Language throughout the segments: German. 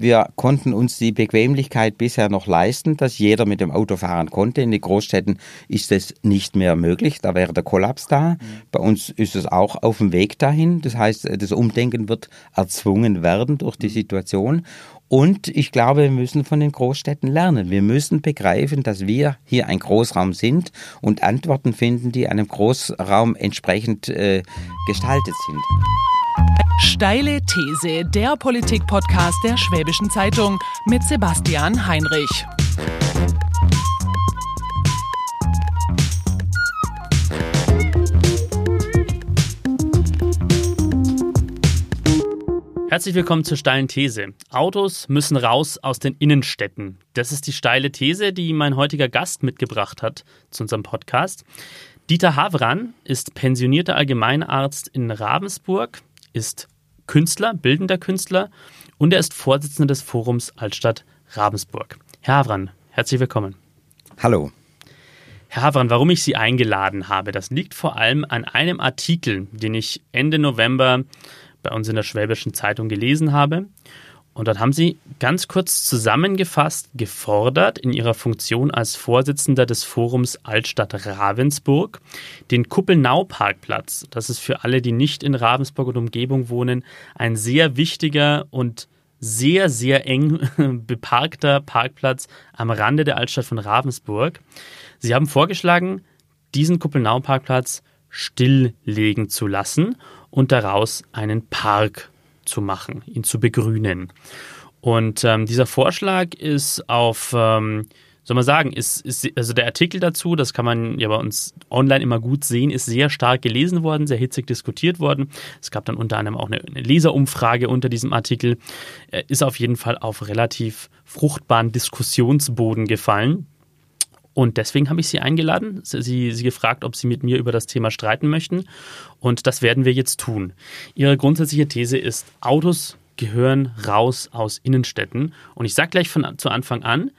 Wir konnten uns die Bequemlichkeit bisher noch leisten, dass jeder mit dem Auto fahren konnte. In den Großstädten ist es nicht mehr möglich. Da wäre der Kollaps da. Mhm. Bei uns ist es auch auf dem Weg dahin. Das heißt, das Umdenken wird erzwungen werden durch die Situation. Und ich glaube, wir müssen von den Großstädten lernen. Wir müssen begreifen, dass wir hier ein Großraum sind und Antworten finden, die einem Großraum entsprechend äh, gestaltet sind. Steile These, der Politik-Podcast der Schwäbischen Zeitung mit Sebastian Heinrich. Herzlich willkommen zur steilen These. Autos müssen raus aus den Innenstädten. Das ist die steile These, die mein heutiger Gast mitgebracht hat zu unserem Podcast. Dieter Havran ist pensionierter Allgemeinarzt in Ravensburg, ist Künstler, bildender Künstler und er ist Vorsitzender des Forums Altstadt Ravensburg. Herr Havran, herzlich willkommen. Hallo. Herr Havran, warum ich Sie eingeladen habe, das liegt vor allem an einem Artikel, den ich Ende November bei uns in der Schwäbischen Zeitung gelesen habe. Und dort haben Sie ganz kurz zusammengefasst gefordert, in Ihrer Funktion als Vorsitzender des Forums Altstadt Ravensburg, den Kuppelnau-Parkplatz, das ist für alle, die nicht in Ravensburg und Umgebung wohnen, ein sehr wichtiger und sehr, sehr eng beparkter Parkplatz am Rande der Altstadt von Ravensburg. Sie haben vorgeschlagen, diesen Kuppelnau-Parkplatz stilllegen zu lassen und daraus einen Park zu machen, ihn zu begrünen. Und ähm, dieser Vorschlag ist auf, ähm, soll man sagen, ist, ist, also der Artikel dazu, das kann man ja bei uns online immer gut sehen, ist sehr stark gelesen worden, sehr hitzig diskutiert worden. Es gab dann unter anderem auch eine, eine Leserumfrage unter diesem Artikel. Er ist auf jeden Fall auf relativ fruchtbaren Diskussionsboden gefallen. Und deswegen habe ich Sie eingeladen, Sie, Sie gefragt, ob Sie mit mir über das Thema streiten möchten. Und das werden wir jetzt tun. Ihre grundsätzliche These ist, Autos gehören raus aus Innenstädten. Und ich sage gleich von zu Anfang an,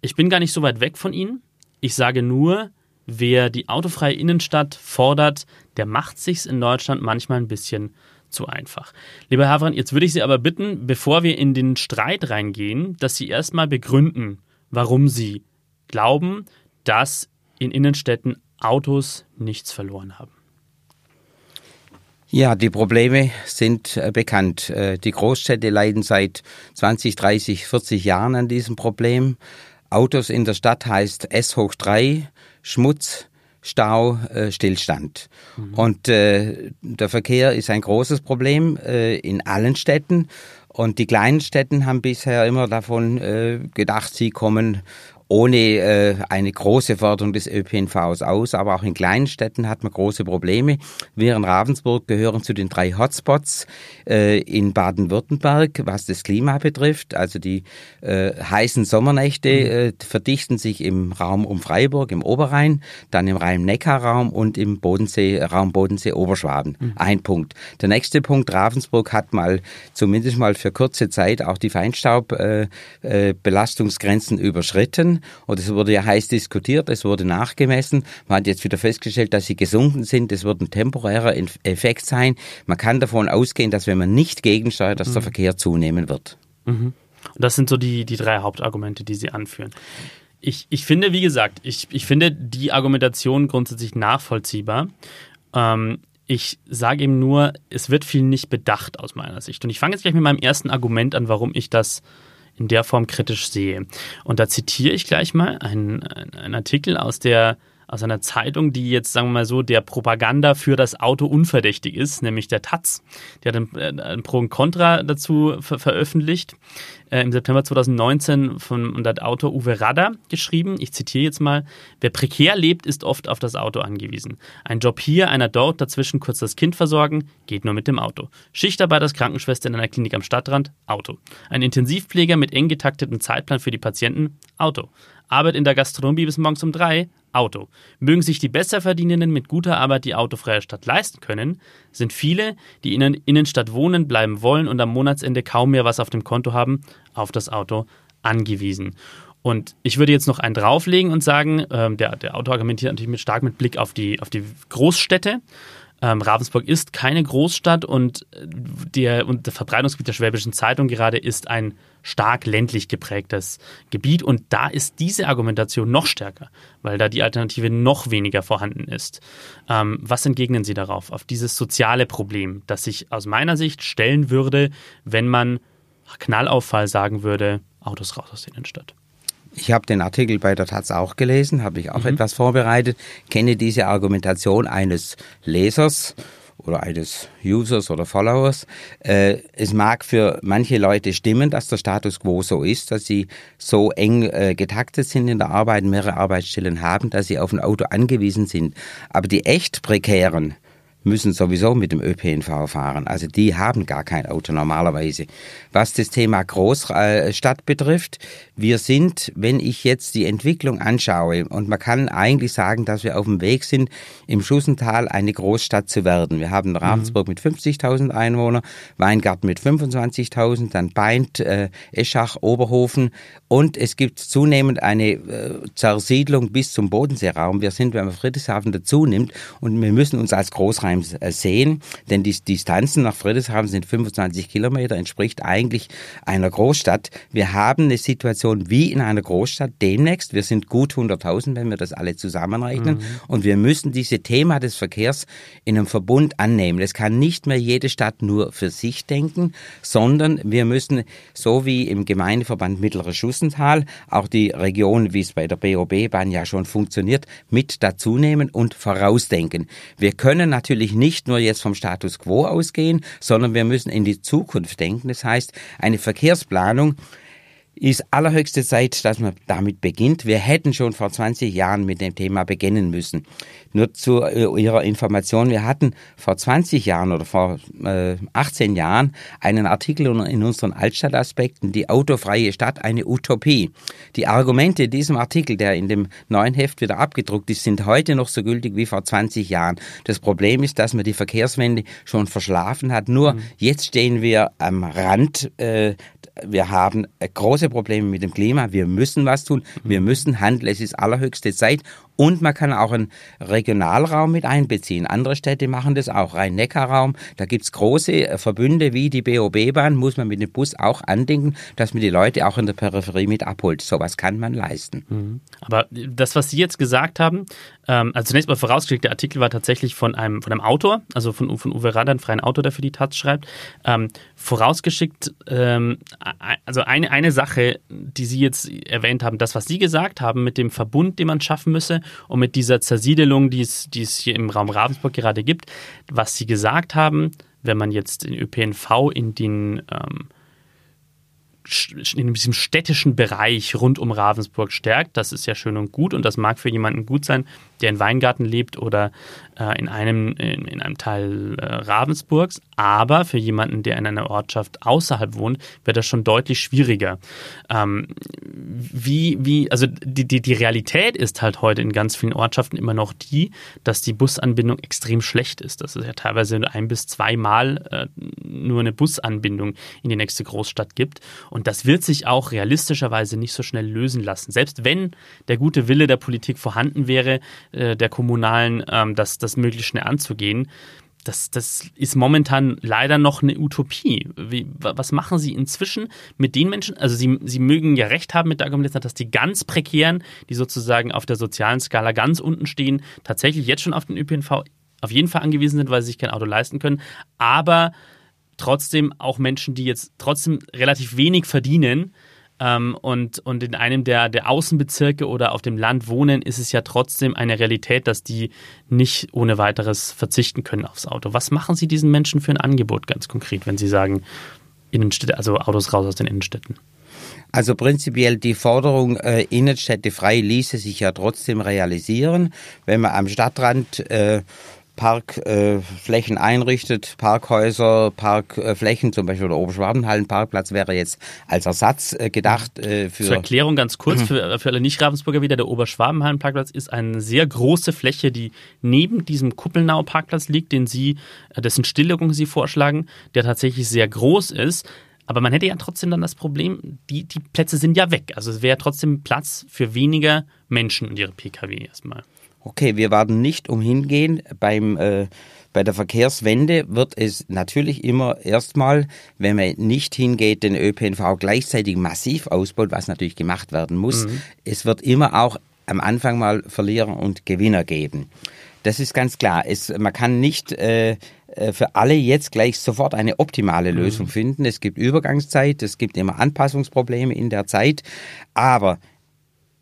ich bin gar nicht so weit weg von Ihnen. Ich sage nur, wer die autofreie Innenstadt fordert, der macht sich's in Deutschland manchmal ein bisschen zu einfach. Lieber Herr Havran, jetzt würde ich Sie aber bitten, bevor wir in den Streit reingehen, dass Sie erstmal begründen, warum Sie glauben, dass in Innenstädten Autos nichts verloren haben. Ja, die Probleme sind äh, bekannt. Äh, die Großstädte leiden seit 20, 30, 40 Jahren an diesem Problem. Autos in der Stadt heißt S hoch 3, Schmutz, Stau, äh, Stillstand. Mhm. Und äh, der Verkehr ist ein großes Problem äh, in allen Städten. Und die kleinen Städten haben bisher immer davon äh, gedacht, sie kommen ohne äh, eine große Förderung des ÖPNVs aus. Aber auch in kleinen Städten hat man große Probleme. Wir in Ravensburg gehören zu den drei Hotspots äh, in Baden-Württemberg, was das Klima betrifft. Also die äh, heißen Sommernächte mhm. äh, verdichten sich im Raum um Freiburg, im Oberrhein, dann im Rhein-Neckar-Raum und im Bodensee, Raum Bodensee-Oberschwaben. Mhm. Ein Punkt. Der nächste Punkt, Ravensburg hat mal zumindest mal für kurze Zeit auch die Feinstaubbelastungsgrenzen äh, äh, überschritten und es wurde ja heiß diskutiert, es wurde nachgemessen. Man hat jetzt wieder festgestellt, dass sie gesunken sind. Es wird ein temporärer Effekt sein. Man kann davon ausgehen, dass wenn man nicht gegensteuert, dass mhm. der Verkehr zunehmen wird. Mhm. Und das sind so die, die drei Hauptargumente, die Sie anführen. Ich, ich finde, wie gesagt, ich, ich finde die Argumentation grundsätzlich nachvollziehbar. Ähm, ich sage eben nur, es wird viel nicht bedacht aus meiner Sicht. Und ich fange jetzt gleich mit meinem ersten Argument an, warum ich das in der Form kritisch sehe. Und da zitiere ich gleich mal einen, einen Artikel aus der aus einer Zeitung, die jetzt, sagen wir mal so, der Propaganda für das Auto unverdächtig ist, nämlich der Taz. Der hat ein, äh, ein Pro und Contra dazu ver veröffentlicht äh, im September 2019 von der Autor Uwe Radder geschrieben. Ich zitiere jetzt mal: Wer prekär lebt, ist oft auf das Auto angewiesen. Ein Job hier, einer dort, dazwischen kurz das Kind versorgen, geht nur mit dem Auto. Schichtarbeit als Krankenschwester in einer Klinik am Stadtrand, Auto. Ein Intensivpfleger mit eng getaktetem Zeitplan für die Patienten, Auto. Arbeit in der Gastronomie bis morgens um drei, Auto. Mögen sich die Besserverdienenden mit guter Arbeit die autofreie Stadt leisten können, sind viele, die in der Innenstadt wohnen, bleiben wollen und am Monatsende kaum mehr was auf dem Konto haben, auf das Auto angewiesen. Und ich würde jetzt noch einen drauflegen und sagen, ähm, der, der Autor argumentiert natürlich mit, stark mit Blick auf die, auf die Großstädte. Ähm, Ravensburg ist keine Großstadt und, der, und der Verbreitungsgebiet der Schwäbischen Zeitung gerade ist ein stark ländlich geprägtes Gebiet und da ist diese Argumentation noch stärker, weil da die Alternative noch weniger vorhanden ist. Ähm, was entgegnen Sie darauf, auf dieses soziale Problem, das sich aus meiner Sicht stellen würde, wenn man Knallauffall sagen würde, Autos raus aus der Innenstadt? Ich habe den Artikel bei der Taz auch gelesen, habe ich auch mhm. etwas vorbereitet, kenne diese Argumentation eines Lesers oder eines Users oder Followers. Äh, es mag für manche Leute stimmen, dass der Status quo so ist, dass sie so eng äh, getaktet sind in der Arbeit, mehrere Arbeitsstellen haben, dass sie auf ein Auto angewiesen sind. Aber die echt prekären, müssen sowieso mit dem ÖPNV fahren. Also die haben gar kein Auto normalerweise. Was das Thema Großstadt betrifft, wir sind, wenn ich jetzt die Entwicklung anschaue, und man kann eigentlich sagen, dass wir auf dem Weg sind, im Schussental eine Großstadt zu werden. Wir haben Ravensburg mhm. mit 50.000 Einwohnern, Weingarten mit 25.000, dann Beint, äh, Eschach, Oberhofen und es gibt zunehmend eine äh, Zersiedlung bis zum Bodenseeraum. Wir sind, wenn man Friedrichshafen dazu nimmt, und wir müssen uns als Großraum äh, sehen, denn die Distanzen nach Friedrichshafen sind 25 Kilometer, entspricht eigentlich einer Großstadt. Wir haben eine Situation wie in einer Großstadt demnächst. Wir sind gut 100.000, wenn wir das alle zusammenrechnen. Mhm. Und wir müssen diese Thema des Verkehrs in einem Verbund annehmen. Es kann nicht mehr jede Stadt nur für sich denken, sondern wir müssen, so wie im Gemeindeverband Mittlerer Schuss, Sachsental, auch die Region, wie es bei der BOB-Bahn ja schon funktioniert, mit dazu nehmen und vorausdenken. Wir können natürlich nicht nur jetzt vom Status quo ausgehen, sondern wir müssen in die Zukunft denken. Das heißt, eine Verkehrsplanung ist allerhöchste Zeit, dass man damit beginnt. Wir hätten schon vor 20 Jahren mit dem Thema beginnen müssen. Nur zu äh, Ihrer Information, wir hatten vor 20 Jahren oder vor äh, 18 Jahren einen Artikel in unseren Altstadtaspekten, die autofreie Stadt, eine Utopie. Die Argumente in diesem Artikel, der in dem neuen Heft wieder abgedruckt ist, sind heute noch so gültig wie vor 20 Jahren. Das Problem ist, dass man die Verkehrswende schon verschlafen hat. Nur mhm. jetzt stehen wir am Rand äh, wir haben große Probleme mit dem Klima, wir müssen was tun, wir müssen handeln, es ist allerhöchste Zeit und man kann auch einen Regionalraum mit einbeziehen. Andere Städte machen das auch. Rhein-Neckar-Raum, da gibt's große äh, Verbünde wie die BOB-Bahn, muss man mit dem Bus auch andenken, dass man die Leute auch in der Peripherie mit abholt. Sowas kann man leisten. Mhm. Aber das, was Sie jetzt gesagt haben, ähm, also zunächst mal vorausgeschickt, der Artikel war tatsächlich von einem, von einem Autor, also von, von Uwe einem freien Autor, der für die Taz schreibt. Ähm, vorausgeschickt, ähm, also eine, eine Sache, die Sie jetzt erwähnt haben, das, was Sie gesagt haben mit dem Verbund, den man schaffen müsse, und mit dieser Zersiedelung, die es, die es hier im Raum Ravensburg gerade gibt, was Sie gesagt haben, wenn man jetzt den ÖPNV in den ähm, in diesem städtischen Bereich rund um Ravensburg stärkt. Das ist ja schön und gut und das mag für jemanden gut sein, der in Weingarten lebt oder äh, in, einem, in, in, einem Teil äh, Ravensburgs. Aber für jemanden, der in einer Ortschaft außerhalb wohnt, wird das schon deutlich schwieriger. Ähm, wie, wie, also die, die, die Realität ist halt heute in ganz vielen Ortschaften immer noch die, dass die Busanbindung extrem schlecht ist. Dass es ja teilweise ein bis zweimal äh, nur eine Busanbindung in die nächste Großstadt gibt. Und das wird sich auch realistischerweise nicht so schnell lösen lassen. Selbst wenn der gute Wille der Politik vorhanden wäre, äh, der Kommunalen, ähm, das, das möglichst schnell anzugehen. Das, das ist momentan leider noch eine Utopie. Wie, was machen Sie inzwischen mit den Menschen? Also Sie, Sie mögen ja recht haben mit der Argumentation, dass die ganz prekären, die sozusagen auf der sozialen Skala ganz unten stehen, tatsächlich jetzt schon auf den ÖPNV auf jeden Fall angewiesen sind, weil sie sich kein Auto leisten können. Aber trotzdem auch Menschen, die jetzt trotzdem relativ wenig verdienen, ähm, und, und in einem der, der Außenbezirke oder auf dem Land wohnen, ist es ja trotzdem eine Realität, dass die nicht ohne weiteres verzichten können aufs Auto. Was machen Sie diesen Menschen für ein Angebot ganz konkret, wenn Sie sagen, Innenstädte, also Autos raus aus den Innenstädten? Also prinzipiell die Forderung äh, Innenstädte frei ließe sich ja trotzdem realisieren, wenn man am Stadtrand äh, Parkflächen äh, einrichtet, Parkhäuser, Parkflächen, zum Beispiel der Oberschwabenhallenparkplatz wäre jetzt als Ersatz äh, gedacht. Äh, für Zur Erklärung ganz kurz mhm. für, für alle Nicht-Ravensburger wieder, der Oberschwabenhallenparkplatz ist eine sehr große Fläche, die neben diesem Kuppelnauer Parkplatz liegt, den Sie, äh, dessen Stilllegung Sie vorschlagen, der tatsächlich sehr groß ist. Aber man hätte ja trotzdem dann das Problem, die, die Plätze sind ja weg. Also es wäre trotzdem Platz für weniger Menschen und ihre Pkw erstmal. Okay, wir werden nicht umhin gehen. Beim, äh, bei der Verkehrswende wird es natürlich immer erstmal, wenn man nicht hingeht, den ÖPNV gleichzeitig massiv ausbaut, was natürlich gemacht werden muss. Mhm. Es wird immer auch am Anfang mal Verlierer und Gewinner geben. Das ist ganz klar. Es, man kann nicht äh, äh für alle jetzt gleich sofort eine optimale mhm. Lösung mhm. finden. Es gibt Übergangszeit, es gibt immer Anpassungsprobleme in der Zeit, aber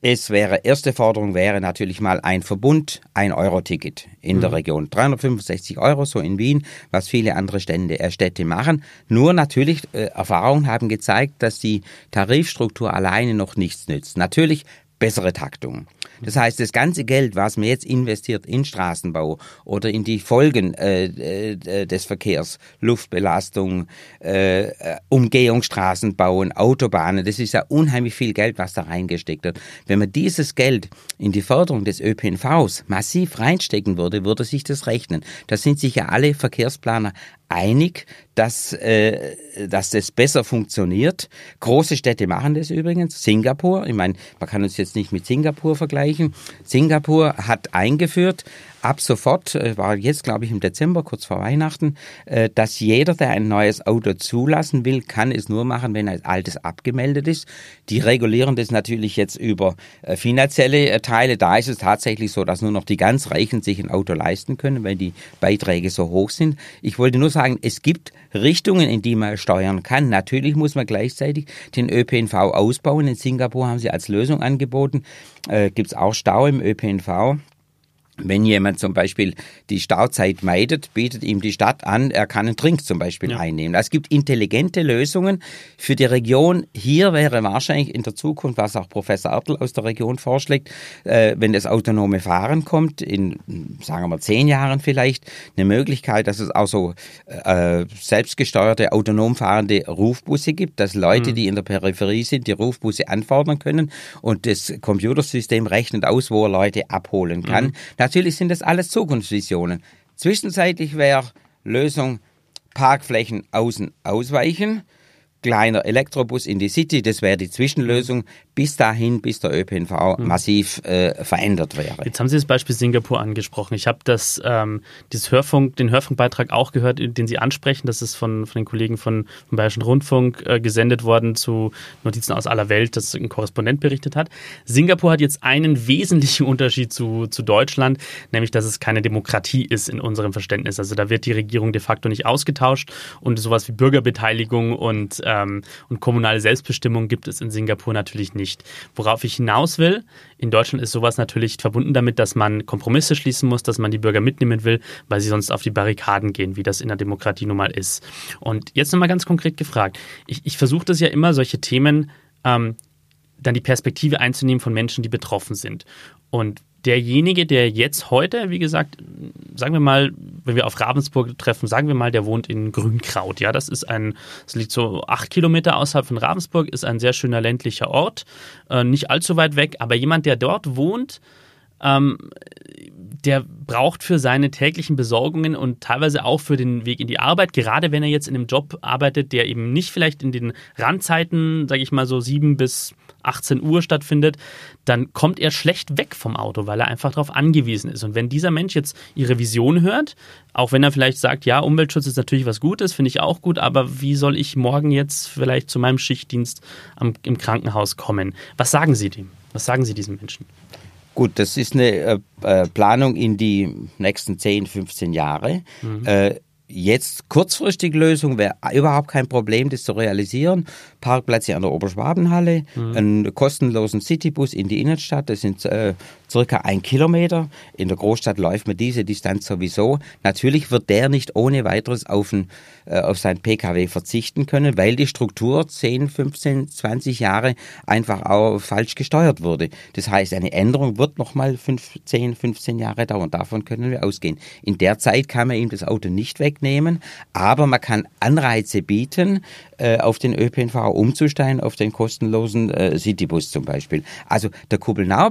es wäre, erste Forderung wäre natürlich mal ein Verbund, ein Euro-Ticket in mhm. der Region. 365 Euro, so in Wien, was viele andere Stände, äh, Städte machen. Nur natürlich, äh, Erfahrungen haben gezeigt, dass die Tarifstruktur alleine noch nichts nützt. Natürlich bessere Taktung. Das heißt, das ganze Geld, was man jetzt investiert in Straßenbau oder in die Folgen äh, äh, des Verkehrs, Luftbelastung, äh, äh, Umgehungsstraßen bauen, Autobahnen, das ist ja unheimlich viel Geld, was da reingesteckt wird. Wenn man dieses Geld in die Förderung des ÖPNVs massiv reinstecken würde, würde sich das rechnen. Da sind sich ja alle Verkehrsplaner einig, dass, äh, dass das besser funktioniert. Große Städte machen das übrigens. Singapur, ich meine, man kann uns jetzt nicht mit Singapur vergleichen. Singapur hat eingeführt, ab sofort, äh, war jetzt glaube ich im Dezember, kurz vor Weihnachten, äh, dass jeder, der ein neues Auto zulassen will, kann es nur machen, wenn ein altes abgemeldet ist. Die regulieren das natürlich jetzt über äh, finanzielle Teile. Da ist es tatsächlich so, dass nur noch die ganz Reichen sich ein Auto leisten können, weil die Beiträge so hoch sind. Ich wollte nur sagen, es gibt Richtungen, in die man steuern kann. Natürlich muss man gleichzeitig den ÖPNV ausbauen. In Singapur haben sie als Lösung angeboten, äh, gibt es auch Stau im ÖPNV. Wenn jemand zum Beispiel die Stauzeit meidet, bietet ihm die Stadt an, er kann einen Trink zum Beispiel ja. einnehmen. Es gibt intelligente Lösungen für die Region. Hier wäre wahrscheinlich in der Zukunft, was auch Professor Ertl aus der Region vorschlägt, äh, wenn das autonome Fahren kommt, in, sagen wir mal, zehn Jahren vielleicht, eine Möglichkeit, dass es auch so äh, selbstgesteuerte, autonom fahrende Rufbusse gibt, dass Leute, mhm. die in der Peripherie sind, die Rufbusse anfordern können und das Computersystem rechnet aus, wo er Leute abholen kann. Mhm. Natürlich sind das alles Zukunftsvisionen. Zwischenzeitlich wäre Lösung Parkflächen außen ausweichen, kleiner Elektrobus in die City, das wäre die Zwischenlösung bis dahin, bis der ÖPNV mhm. massiv äh, verändert wäre. Jetzt haben Sie das Beispiel Singapur angesprochen. Ich habe das, ähm, dieses Hörfunk, den Hörfunkbeitrag auch gehört, den Sie ansprechen. Das ist von, von den Kollegen von, vom Bayerischen Rundfunk äh, gesendet worden zu Notizen aus aller Welt, das ein Korrespondent berichtet hat. Singapur hat jetzt einen wesentlichen Unterschied zu, zu Deutschland, nämlich dass es keine Demokratie ist in unserem Verständnis. Also da wird die Regierung de facto nicht ausgetauscht und sowas wie Bürgerbeteiligung und, ähm, und kommunale Selbstbestimmung gibt es in Singapur natürlich nicht nicht. Worauf ich hinaus will, in Deutschland ist sowas natürlich verbunden damit, dass man Kompromisse schließen muss, dass man die Bürger mitnehmen will, weil sie sonst auf die Barrikaden gehen, wie das in der Demokratie nun mal ist. Und jetzt nochmal ganz konkret gefragt. Ich, ich versuche das ja immer, solche Themen ähm, dann die Perspektive einzunehmen von Menschen, die betroffen sind. Und derjenige, der jetzt heute, wie gesagt, sagen wir mal, wenn wir auf Ravensburg treffen, sagen wir mal, der wohnt in Grünkraut. Ja, das ist ein, das liegt so acht Kilometer außerhalb von Ravensburg, ist ein sehr schöner ländlicher Ort, äh, nicht allzu weit weg, aber jemand, der dort wohnt, ähm, der braucht für seine täglichen Besorgungen und teilweise auch für den Weg in die Arbeit, gerade wenn er jetzt in einem Job arbeitet, der eben nicht vielleicht in den Randzeiten, sage ich mal so sieben bis 18 Uhr stattfindet, dann kommt er schlecht weg vom Auto, weil er einfach darauf angewiesen ist. Und wenn dieser Mensch jetzt ihre Vision hört, auch wenn er vielleicht sagt, ja, Umweltschutz ist natürlich was Gutes, finde ich auch gut, aber wie soll ich morgen jetzt vielleicht zu meinem Schichtdienst am, im Krankenhaus kommen? Was sagen Sie dem? Was sagen Sie diesen Menschen? Gut, das ist eine äh, äh Planung in die nächsten 10, 15 Jahre. Mhm. Äh, jetzt kurzfristig Lösung wäre überhaupt kein Problem, das zu realisieren. Parkplätze an der Oberschwabenhalle, mhm. einen kostenlosen Citybus in die Innenstadt, das sind äh, circa ein Kilometer. In der Großstadt läuft man diese Distanz sowieso. Natürlich wird der nicht ohne weiteres auf, ein, äh, auf sein Pkw verzichten können, weil die Struktur 10, 15, 20 Jahre einfach auch falsch gesteuert wurde. Das heißt, eine Änderung wird nochmal 10, 15 Jahre dauern. Davon können wir ausgehen. In der Zeit kann man ihm das Auto nicht wegnehmen, aber man kann Anreize bieten, äh, auf den ÖPNV umzusteigen, auf den kostenlosen äh, Citybus zum Beispiel. Also der Kuppelnauer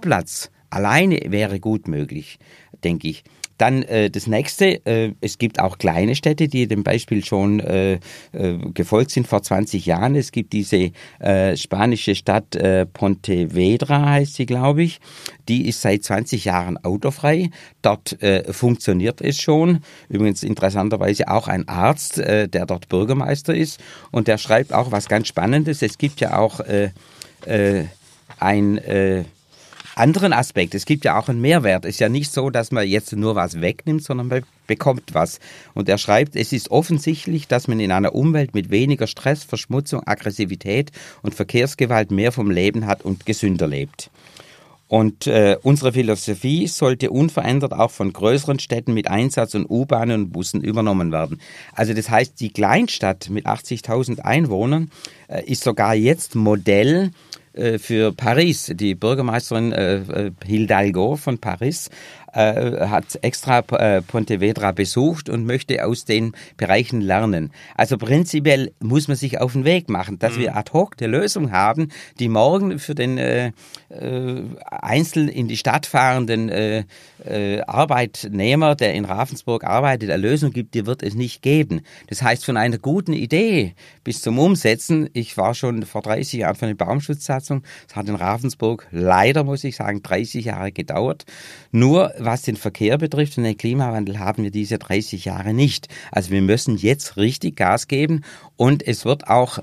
alleine wäre gut möglich, denke ich. Dann äh, das nächste, äh, es gibt auch kleine Städte, die dem Beispiel schon äh, äh, gefolgt sind vor 20 Jahren. Es gibt diese äh, spanische Stadt äh, Pontevedra, heißt sie, glaube ich. Die ist seit 20 Jahren autofrei. Dort funktioniert es schon. Übrigens interessanterweise auch ein Arzt, der dort Bürgermeister ist. Und der schreibt auch was ganz Spannendes. Es gibt ja auch ein anderen Aspekt. Es gibt ja auch einen Mehrwert. Es ist ja nicht so, dass man jetzt nur was wegnimmt, sondern man bekommt was. Und er schreibt, es ist offensichtlich, dass man in einer Umwelt mit weniger Stress, Verschmutzung, Aggressivität und Verkehrsgewalt mehr vom Leben hat und gesünder lebt. Und äh, unsere Philosophie sollte unverändert auch von größeren Städten mit Einsatz und U-Bahnen und Bussen übernommen werden. Also das heißt, die Kleinstadt mit 80.000 Einwohnern äh, ist sogar jetzt Modell für Paris. Die Bürgermeisterin äh, äh, Hidalgo von Paris äh, hat extra äh, Pontevedra besucht und möchte aus den Bereichen lernen. Also prinzipiell muss man sich auf den Weg machen, dass mhm. wir ad hoc eine Lösung haben, die morgen für den äh, äh, einzeln in die Stadt fahrenden äh, Arbeitnehmer, der in Ravensburg arbeitet, eine Lösung gibt, die wird es nicht geben. Das heißt, von einer guten Idee bis zum Umsetzen, ich war schon vor 30 Jahren für eine Baumschutzsatzung, es hat in Ravensburg leider, muss ich sagen, 30 Jahre gedauert. Nur was den Verkehr betrifft und den Klimawandel haben wir diese 30 Jahre nicht. Also wir müssen jetzt richtig Gas geben und es wird auch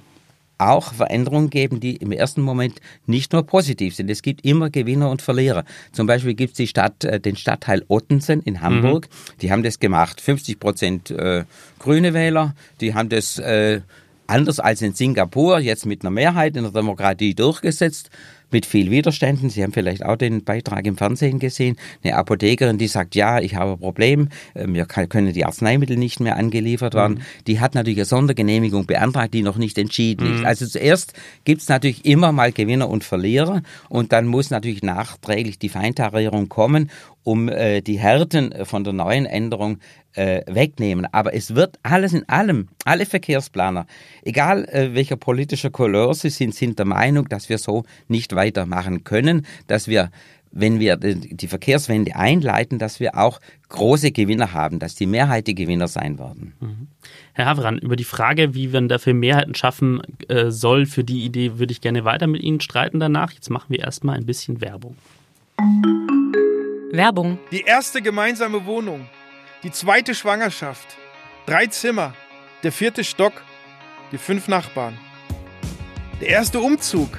auch Veränderungen geben, die im ersten Moment nicht nur positiv sind. Es gibt immer Gewinner und Verlierer. Zum Beispiel gibt es die Stadt, äh, den Stadtteil Ottensen in Hamburg. Mhm. Die haben das gemacht. 50 Prozent äh, grüne Wähler. Die haben das äh, anders als in Singapur jetzt mit einer Mehrheit in der Demokratie durchgesetzt mit viel Widerständen. Sie haben vielleicht auch den Beitrag im Fernsehen gesehen. Eine Apothekerin, die sagt, ja, ich habe ein Problem, äh, mir können die Arzneimittel nicht mehr angeliefert werden. Mhm. Die hat natürlich eine Sondergenehmigung beantragt, die noch nicht entschieden mhm. ist. Also zuerst gibt es natürlich immer mal Gewinner und Verlierer und dann muss natürlich nachträglich die Feintarierung kommen, um äh, die Härten von der neuen Änderung äh, wegnehmen. Aber es wird alles in allem, alle Verkehrsplaner, egal äh, welcher politischer Couleur sie sind, sind der Meinung, dass wir so nicht weitermachen können, dass wir wenn wir die Verkehrswende einleiten, dass wir auch große Gewinner haben, dass die Mehrheit die Gewinner sein werden. Mhm. Herr Havran, über die Frage, wie man dafür Mehrheiten schaffen äh, soll, für die Idee würde ich gerne weiter mit Ihnen streiten danach. Jetzt machen wir erstmal ein bisschen Werbung. Werbung. Die erste gemeinsame Wohnung die zweite Schwangerschaft, drei Zimmer, der vierte Stock, die fünf Nachbarn. Der erste Umzug,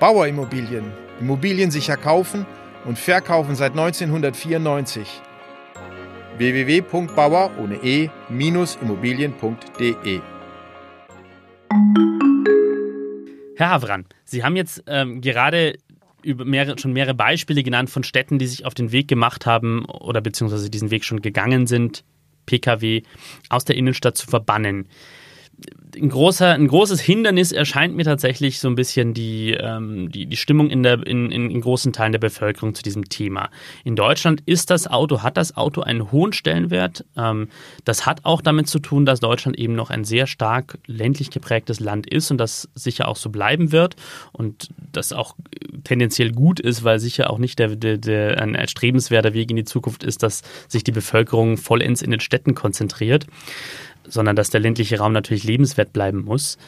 Bauerimmobilien. Immobilien sicher kaufen und verkaufen seit 1994. www.bauer ohne e-immobilien.de Herr Havran, Sie haben jetzt ähm, gerade mehrere, schon mehrere Beispiele genannt von Städten, die sich auf den Weg gemacht haben oder beziehungsweise diesen Weg schon gegangen sind, Pkw aus der Innenstadt zu verbannen ein, großer, ein großes Hindernis erscheint mir tatsächlich so ein bisschen die, ähm, die, die Stimmung in, der, in, in, großen Teilen der Bevölkerung zu diesem Thema. In Deutschland ist das Auto, hat das Auto einen hohen Stellenwert. Ähm, das hat auch damit zu tun, dass Deutschland eben noch ein sehr stark ländlich geprägtes Land ist und das sicher auch so bleiben wird und das auch tendenziell gut ist, weil sicher auch nicht der, der, der ein erstrebenswerter Weg in die Zukunft ist, dass sich die Bevölkerung vollends in den Städten konzentriert sondern dass der ländliche Raum natürlich lebenswert bleiben muss.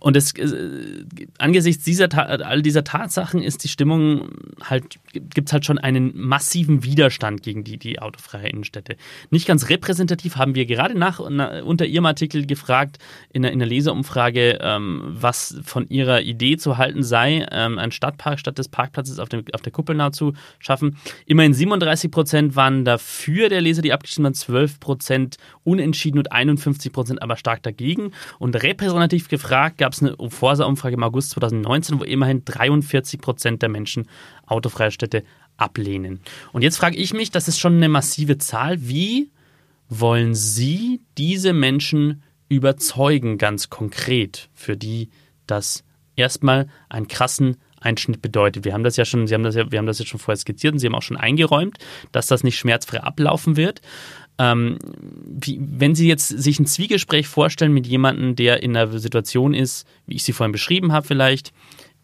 Und es, äh, angesichts dieser, all dieser Tatsachen ist die Stimmung halt, gibt es halt schon einen massiven Widerstand gegen die, die autofreie Innenstädte. Nicht ganz repräsentativ haben wir gerade nach, na, unter Ihrem Artikel gefragt, in der, in der Leseumfrage, ähm, was von Ihrer Idee zu halten sei, ähm, einen Stadtpark statt des Parkplatzes auf, dem, auf der Kuppelnau zu schaffen. Immerhin 37 Prozent waren dafür der Leser, die abgestimmt haben, 12 Prozent unentschieden und 51 Prozent aber stark dagegen. Und repräsentativ gefragt gab es eine Forsa-Umfrage im August 2019, wo immerhin 43 Prozent der Menschen autofreie Städte ablehnen. Und jetzt frage ich mich, das ist schon eine massive Zahl, wie wollen Sie diese Menschen überzeugen, ganz konkret, für die das erstmal einen krassen Einschnitt bedeutet. Wir haben das ja schon, Sie haben das ja, wir haben das jetzt schon vorher skizziert und Sie haben auch schon eingeräumt, dass das nicht schmerzfrei ablaufen wird. Ähm, wie, wenn Sie jetzt sich ein Zwiegespräch vorstellen mit jemandem, der in einer Situation ist, wie ich sie vorhin beschrieben habe, vielleicht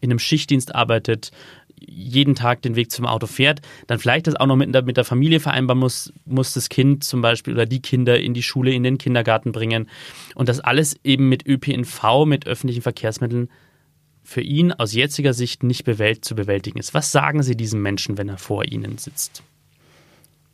in einem Schichtdienst arbeitet, jeden Tag den Weg zum Auto fährt, dann vielleicht das auch noch mit, mit der Familie vereinbaren muss, muss das Kind zum Beispiel oder die Kinder in die Schule, in den Kindergarten bringen und das alles eben mit ÖPNV, mit öffentlichen Verkehrsmitteln für ihn aus jetziger Sicht nicht bewält, zu bewältigen ist. Was sagen Sie diesem Menschen, wenn er vor Ihnen sitzt?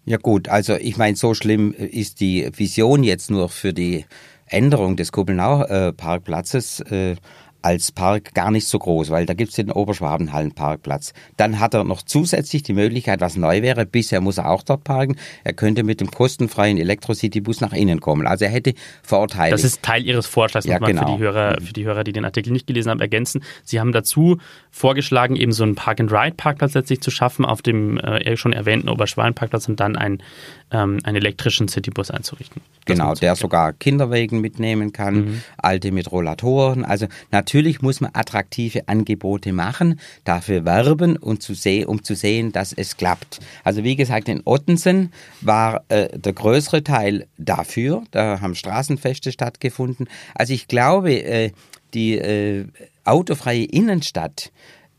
Ja gut, also ich meine, so schlimm ist die Vision jetzt nur für die Änderung des Kuppelnau-Parkplatzes. Äh, als Park gar nicht so groß, weil da gibt's den Oberschwabenhallenparkplatz. Dann hat er noch zusätzlich die Möglichkeit, was neu wäre, bisher muss er auch dort parken, er könnte mit dem kostenfreien Elektrocity-Bus nach innen kommen. Also er hätte Vorteile. Das ist Teil Ihres Vorschlags, ja, genau. für, die Hörer, für die Hörer, die den Artikel nicht gelesen haben, ergänzen. Sie haben dazu vorgeschlagen, eben so einen Park-and-Ride-Parkplatz letztlich zu schaffen auf dem äh, schon erwähnten Oberschwabenparkplatz und dann einen, ähm, einen elektrischen Citybus einzurichten. Das genau, der sogar Kinderwegen mitnehmen kann, mhm. alte mit Rollatoren. Also natürlich muss man attraktive Angebote machen, dafür werben und zu sehen, um zu sehen, dass es klappt. Also wie gesagt, in Ottensen war äh, der größere Teil dafür. Da haben Straßenfeste stattgefunden. Also ich glaube, äh, die äh, autofreie Innenstadt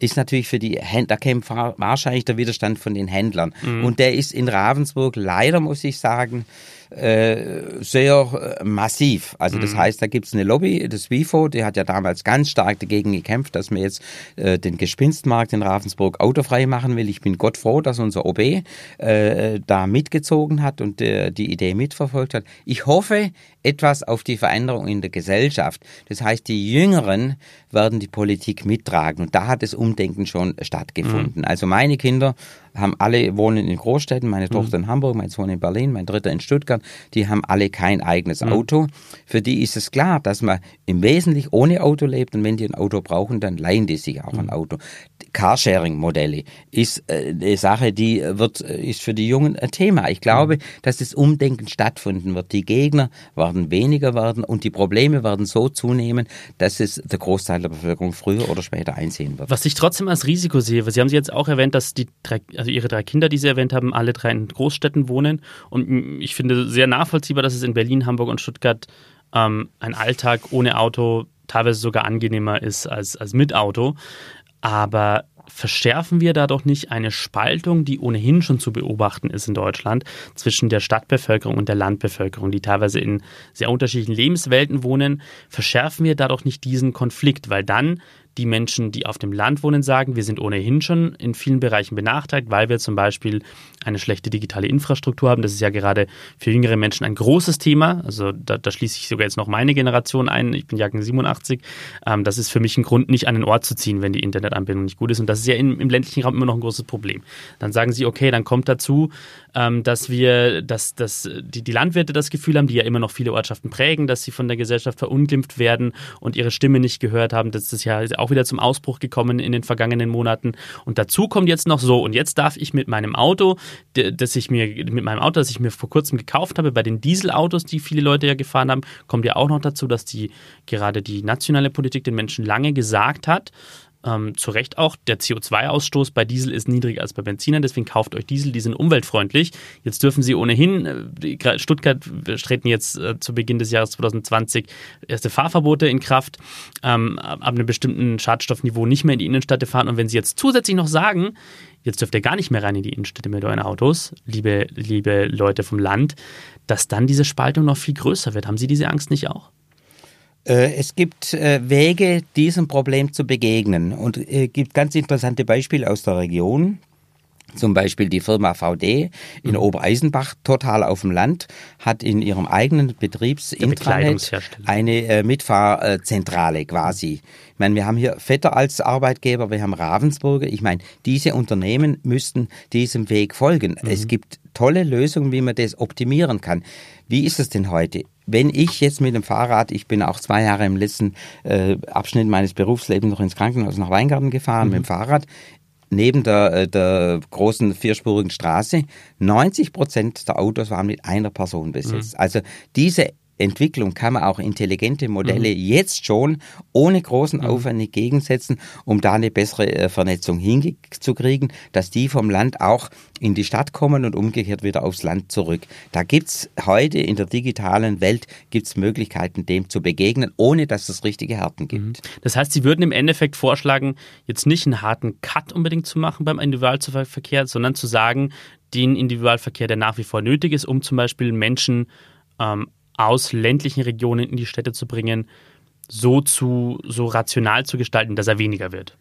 ist natürlich für die Händler, da kämpft wahrscheinlich der Widerstand von den Händlern. Mhm. Und der ist in Ravensburg leider, muss ich sagen, äh, sehr äh, massiv. Also das mhm. heißt, da gibt es eine Lobby, das WIFO, die hat ja damals ganz stark dagegen gekämpft, dass man jetzt äh, den Gespinstmarkt in Ravensburg autofrei machen will. Ich bin Gott froh, dass unser OB äh, da mitgezogen hat und äh, die Idee mitverfolgt hat. Ich hoffe etwas auf die Veränderung in der Gesellschaft. Das heißt, die Jüngeren werden die Politik mittragen und da hat das Umdenken schon stattgefunden. Mhm. Also meine Kinder haben alle wohnen in Großstädten, meine mhm. Tochter in Hamburg, mein Sohn in Berlin, mein dritter in Stuttgart, die haben alle kein eigenes mhm. Auto. Für die ist es klar, dass man im Wesentlichen ohne Auto lebt und wenn die ein Auto brauchen, dann leihen die sich auch ein mhm. Auto. Carsharing-Modelle ist äh, eine Sache, die wird, ist für die Jungen ein Thema. Ich glaube, mhm. dass das Umdenken stattfinden wird. Die Gegner werden weniger werden und die Probleme werden so zunehmen, dass es der Großteil der Bevölkerung früher oder später einsehen wird. Was ich trotzdem als Risiko sehe, Sie haben Sie jetzt auch erwähnt, dass die also Ihre drei Kinder, die Sie erwähnt haben, alle drei in Großstädten wohnen. Und ich finde sehr nachvollziehbar, dass es in Berlin, Hamburg und Stuttgart ähm, ein Alltag ohne Auto teilweise sogar angenehmer ist als, als mit Auto. Aber verschärfen wir da doch nicht eine Spaltung, die ohnehin schon zu beobachten ist in Deutschland, zwischen der Stadtbevölkerung und der Landbevölkerung, die teilweise in sehr unterschiedlichen Lebenswelten wohnen, verschärfen wir da doch nicht diesen Konflikt, weil dann die Menschen, die auf dem Land wohnen, sagen, wir sind ohnehin schon in vielen Bereichen benachteiligt, weil wir zum Beispiel eine schlechte digitale Infrastruktur haben. Das ist ja gerade für jüngere Menschen ein großes Thema. Also da, da schließe ich sogar jetzt noch meine Generation ein. Ich bin Jahrgang 87. Ähm, das ist für mich ein Grund, nicht an den Ort zu ziehen, wenn die Internetanbindung nicht gut ist. Und das ist ja in, im ländlichen Raum immer noch ein großes Problem. Dann sagen sie, okay, dann kommt dazu, ähm, dass wir, dass, dass die, die Landwirte das Gefühl haben, die ja immer noch viele Ortschaften prägen, dass sie von der Gesellschaft verunglimpft werden und ihre Stimme nicht gehört haben. Das ist ja auch wieder zum Ausbruch gekommen in den vergangenen Monaten. Und dazu kommt jetzt noch so, und jetzt darf ich mit meinem Auto, das ich mir, mit meinem Auto, das ich mir vor kurzem gekauft habe, bei den Dieselautos, die viele Leute ja gefahren haben, kommt ja auch noch dazu, dass die gerade die nationale Politik den Menschen lange gesagt hat, ähm, zu Recht auch, der CO2-Ausstoß bei Diesel ist niedriger als bei Benzinern, deswegen kauft euch Diesel, die sind umweltfreundlich. Jetzt dürfen sie ohnehin, äh, Stuttgart treten jetzt äh, zu Beginn des Jahres 2020 erste Fahrverbote in Kraft, ähm, ab einem bestimmten Schadstoffniveau nicht mehr in die Innenstädte fahren. Und wenn sie jetzt zusätzlich noch sagen, jetzt dürft ihr gar nicht mehr rein in die Innenstädte mit euren Autos, liebe, liebe Leute vom Land, dass dann diese Spaltung noch viel größer wird. Haben Sie diese Angst nicht auch? Äh, es gibt äh, Wege, diesem Problem zu begegnen und es äh, gibt ganz interessante Beispiele aus der Region. Zum Beispiel die Firma VD in mhm. Obereisenbach, total auf dem Land, hat in ihrem eigenen Betriebsintranet eine äh, Mitfahrzentrale quasi. Ich meine, wir haben hier Vetter als Arbeitgeber, wir haben Ravensburger. Ich meine, diese Unternehmen müssten diesem Weg folgen. Mhm. Es gibt tolle Lösungen, wie man das optimieren kann. Wie ist es denn heute? wenn ich jetzt mit dem Fahrrad, ich bin auch zwei Jahre im letzten äh, Abschnitt meines Berufslebens noch ins Krankenhaus nach Weingarten gefahren mhm. mit dem Fahrrad, neben der, äh, der großen vierspurigen Straße 90 Prozent der Autos waren mit einer Person besetzt. Mhm. Also diese Entwicklung kann man auch intelligente Modelle mhm. jetzt schon ohne großen mhm. Aufwand entgegensetzen, um da eine bessere äh, Vernetzung hinzukriegen, dass die vom Land auch in die Stadt kommen und umgekehrt wieder aufs Land zurück. Da gibt's heute in der digitalen Welt gibt's Möglichkeiten, dem zu begegnen, ohne dass es richtige Härten gibt. Mhm. Das heißt, Sie würden im Endeffekt vorschlagen, jetzt nicht einen harten Cut unbedingt zu machen beim Individualverkehr, sondern zu sagen, den Individualverkehr, der nach wie vor nötig ist, um zum Beispiel Menschen ähm, aus ländlichen Regionen in die Städte zu bringen, so zu so rational zu gestalten, dass er weniger wird.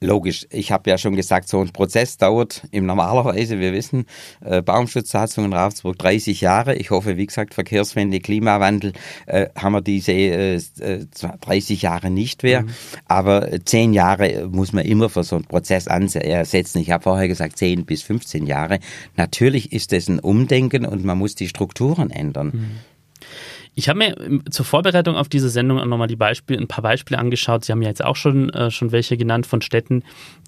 Logisch. Ich habe ja schon gesagt, so ein Prozess dauert im normalerweise, wir wissen, äh, Baumschutzsatzung in Ravensburg 30 Jahre. Ich hoffe, wie gesagt, Verkehrswende, Klimawandel äh, haben wir diese äh, 30 Jahre nicht mehr. Mhm. Aber 10 Jahre muss man immer für so einen Prozess ansetzen. Ich habe vorher gesagt 10 bis 15 Jahre. Natürlich ist es ein Umdenken und man muss die Strukturen ändern. Mhm. Ich habe mir zur Vorbereitung auf diese Sendung auch nochmal die Beispiele, ein paar Beispiele angeschaut. Sie haben ja jetzt auch schon, äh, schon welche genannt von Städten,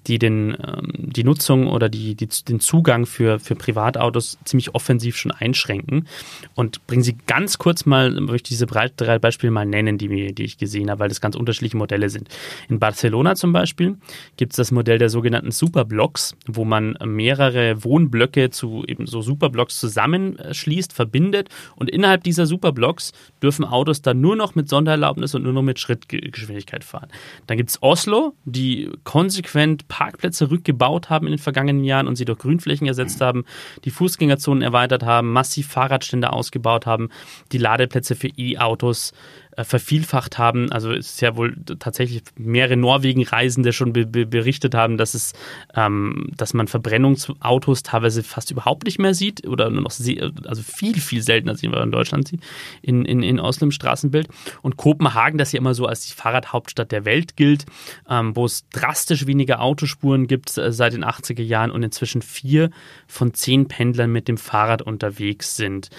die den, ähm, die Nutzung oder die, die, den Zugang für, für Privatautos ziemlich offensiv schon einschränken. Und bringen Sie ganz kurz mal, möchte ich diese drei Beispiele mal nennen, die, die ich gesehen habe, weil das ganz unterschiedliche Modelle sind. In Barcelona zum Beispiel gibt es das Modell der sogenannten Superblocks, wo man mehrere Wohnblöcke zu eben so Superblocks zusammenschließt, verbindet und innerhalb dieser Superblocks dürfen Autos dann nur noch mit Sondererlaubnis und nur noch mit Schrittgeschwindigkeit fahren. Dann gibt es Oslo, die konsequent Parkplätze rückgebaut haben in den vergangenen Jahren und sie durch Grünflächen ersetzt haben, die Fußgängerzonen erweitert haben, massiv Fahrradstände ausgebaut haben, die Ladeplätze für E-Autos äh, vervielfacht haben. Also es ist ja wohl tatsächlich mehrere Norwegen-Reisende schon be berichtet haben, dass es, ähm, dass man Verbrennungsautos teilweise fast überhaupt nicht mehr sieht oder nur noch also viel, viel seltener als man in Deutschland sieht, in, in, in Oslo im Straßenbild. Und Kopenhagen, das ja immer so als die Fahrradhauptstadt der Welt gilt, ähm, wo es drastisch weniger Autospuren gibt äh, seit den 80er Jahren und inzwischen vier von zehn Pendlern mit dem Fahrrad unterwegs sind.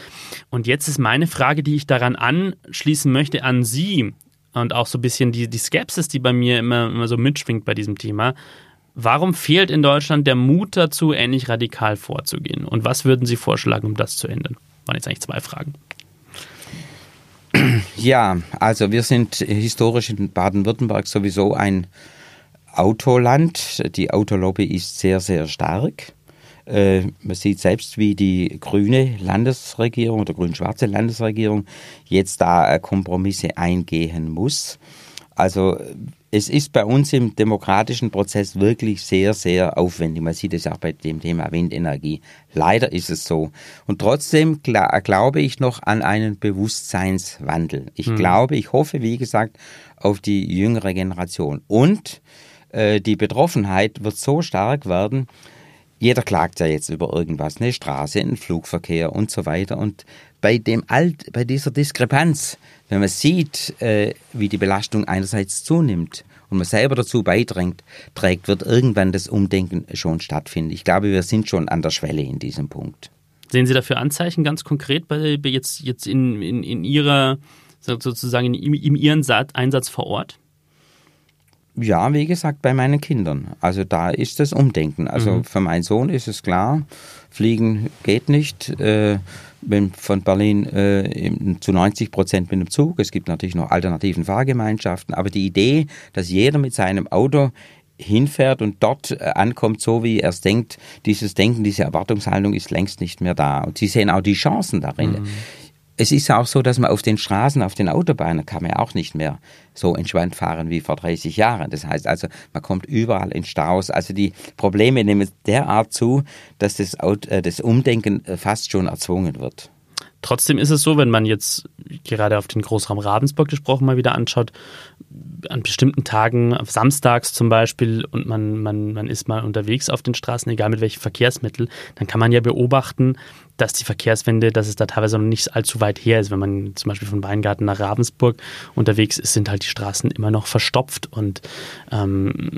Und jetzt ist meine Frage, die ich daran anschließen möchte, an Sie und auch so ein bisschen die, die Skepsis, die bei mir immer, immer so mitschwingt bei diesem Thema. Warum fehlt in Deutschland der Mut dazu, ähnlich radikal vorzugehen? Und was würden Sie vorschlagen, um das zu ändern? Waren jetzt eigentlich zwei Fragen. Ja, also wir sind historisch in Baden-Württemberg sowieso ein Autoland. Die Autolobby ist sehr, sehr stark. Äh, man sieht selbst, wie die grüne Landesregierung oder grün-schwarze Landesregierung jetzt da äh, Kompromisse eingehen muss. Also es ist bei uns im demokratischen Prozess wirklich sehr, sehr aufwendig. Man sieht es auch bei dem Thema Windenergie. Leider ist es so. Und trotzdem glaube ich noch an einen Bewusstseinswandel. Ich hm. glaube, ich hoffe, wie gesagt, auf die jüngere Generation. Und äh, die Betroffenheit wird so stark werden, jeder klagt ja jetzt über irgendwas, eine Straße, einen Flugverkehr und so weiter. Und bei dem Alt, bei dieser Diskrepanz, wenn man sieht, äh, wie die Belastung einerseits zunimmt und man selber dazu beiträgt, trägt, wird irgendwann das Umdenken schon stattfinden. Ich glaube, wir sind schon an der Schwelle in diesem Punkt. Sehen Sie dafür Anzeichen ganz konkret bei, jetzt, jetzt in, in, in Ihrer, sozusagen in, in Ihren Einsatz vor Ort? Ja, wie gesagt, bei meinen Kindern. Also da ist das Umdenken. Also mhm. für meinen Sohn ist es klar, fliegen geht nicht. Äh, bin von Berlin äh, zu 90 Prozent mit dem Zug. Es gibt natürlich noch alternativen Fahrgemeinschaften. Aber die Idee, dass jeder mit seinem Auto hinfährt und dort äh, ankommt, so wie er es denkt, dieses Denken, diese Erwartungshaltung ist längst nicht mehr da. Und Sie sehen auch die Chancen darin. Mhm. Es ist ja auch so, dass man auf den Straßen, auf den Autobahnen kann man ja auch nicht mehr so entspannt fahren wie vor 30 Jahren. Das heißt also, man kommt überall in Staus. Also die Probleme nehmen derart zu, dass das, äh, das Umdenken äh, fast schon erzwungen wird. Trotzdem ist es so, wenn man jetzt gerade auf den Großraum Ravensburg gesprochen mal wieder anschaut, an bestimmten Tagen, samstags zum Beispiel, und man, man, man ist mal unterwegs auf den Straßen, egal mit welchem Verkehrsmittel, dann kann man ja beobachten, dass die Verkehrswende, dass es da teilweise noch nicht allzu weit her ist. Wenn man zum Beispiel von Weingarten nach Ravensburg unterwegs ist, sind halt die Straßen immer noch verstopft. Und ähm,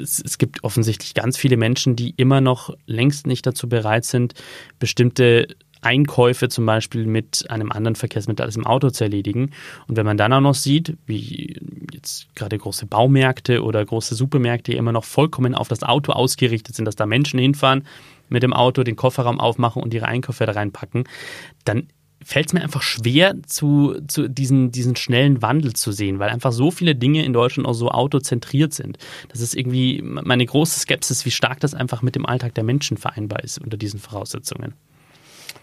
es, es gibt offensichtlich ganz viele Menschen, die immer noch längst nicht dazu bereit sind, bestimmte Einkäufe zum Beispiel mit einem anderen Verkehrsmittel als im Auto zu erledigen. Und wenn man dann auch noch sieht, wie jetzt gerade große Baumärkte oder große Supermärkte immer noch vollkommen auf das Auto ausgerichtet sind, dass da Menschen hinfahren, mit dem Auto den Kofferraum aufmachen und ihre Einkäufe da reinpacken, dann fällt es mir einfach schwer, zu, zu diesen, diesen schnellen Wandel zu sehen, weil einfach so viele Dinge in Deutschland auch so autozentriert sind. Das ist irgendwie meine große Skepsis, wie stark das einfach mit dem Alltag der Menschen vereinbar ist unter diesen Voraussetzungen.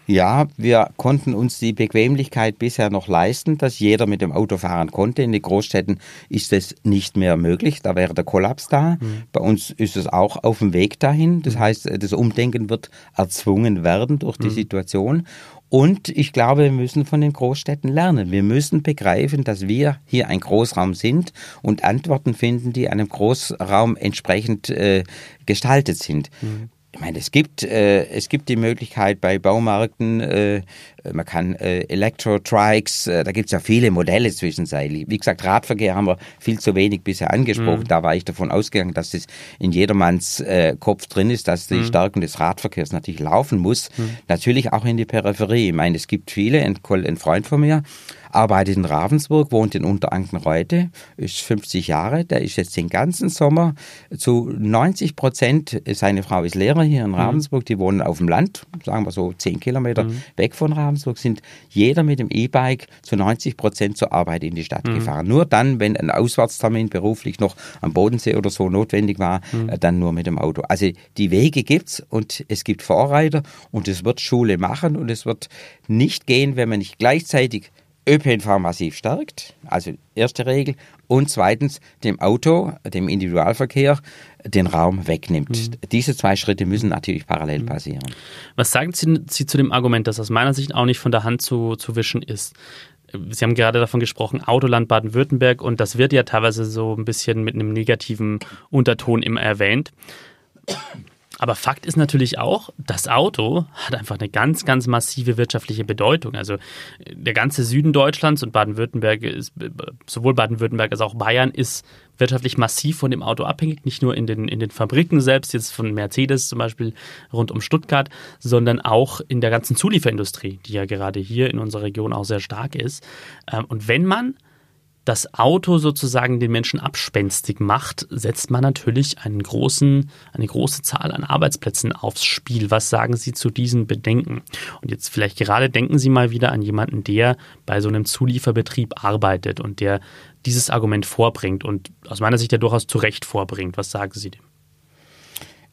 Ja, wir konnten uns die Bequemlichkeit bisher noch leisten, dass jeder mit dem Auto fahren konnte. In den Großstädten ist es nicht mehr möglich. Da wäre der Kollaps da. Mhm. Bei uns ist es auch auf dem Weg dahin. Das heißt, das Umdenken wird erzwungen werden durch die mhm. Situation. Und ich glaube, wir müssen von den Großstädten lernen. Wir müssen begreifen, dass wir hier ein Großraum sind und Antworten finden, die einem Großraum entsprechend äh, gestaltet sind. Mhm ich meine, es gibt, äh, es gibt die Möglichkeit bei Baumärkten, äh, man kann äh, Elektro-Trikes, äh, da gibt es ja viele Modelle zwischenzeitlich. Wie gesagt, Radverkehr haben wir viel zu wenig bisher angesprochen. Mhm. Da war ich davon ausgegangen, dass es in jedermanns äh, Kopf drin ist, dass die mhm. Stärkung des Radverkehrs natürlich laufen muss. Mhm. Natürlich auch in die Peripherie. Ich meine, es gibt viele, ein, ein Freund von mir, arbeitet in Ravensburg, wohnt in Unterankenreute, ist 50 Jahre, der ist jetzt den ganzen Sommer zu 90 Prozent, seine Frau ist Lehrer hier in mhm. Ravensburg, die wohnen auf dem Land, sagen wir so 10 Kilometer mhm. weg von Ravensburg, sind jeder mit dem E-Bike zu 90 Prozent zur Arbeit in die Stadt mhm. gefahren. Nur dann, wenn ein Auswärtstermin beruflich noch am Bodensee oder so notwendig war, mhm. äh, dann nur mit dem Auto. Also die Wege gibt's und es gibt Vorreiter und es wird Schule machen und es wird nicht gehen, wenn man nicht gleichzeitig ÖPNV massiv stärkt, also erste Regel, und zweitens dem Auto, dem Individualverkehr, den Raum wegnimmt. Mhm. Diese zwei Schritte müssen natürlich parallel mhm. passieren. Was sagen Sie, Sie, zu dem Argument, das aus meiner Sicht auch nicht von der Hand zu, zu wischen ist? Sie haben gerade davon gesprochen, Autoland Baden-Württemberg, und das wird ja teilweise so ein bisschen mit einem negativen Unterton immer erwähnt. Aber Fakt ist natürlich auch, das Auto hat einfach eine ganz, ganz massive wirtschaftliche Bedeutung. Also der ganze Süden Deutschlands und Baden-Württemberg ist, sowohl Baden-Württemberg als auch Bayern ist wirtschaftlich massiv von dem Auto abhängig. Nicht nur in den, in den Fabriken selbst, jetzt von Mercedes zum Beispiel rund um Stuttgart, sondern auch in der ganzen Zulieferindustrie, die ja gerade hier in unserer Region auch sehr stark ist. Ähm, und wenn man das Auto sozusagen den Menschen abspenstig macht, setzt man natürlich einen großen, eine große Zahl an Arbeitsplätzen aufs Spiel. Was sagen Sie zu diesen Bedenken? Und jetzt vielleicht gerade denken Sie mal wieder an jemanden, der bei so einem Zulieferbetrieb arbeitet und der dieses Argument vorbringt und aus meiner Sicht ja durchaus zu Recht vorbringt. Was sagen Sie dem?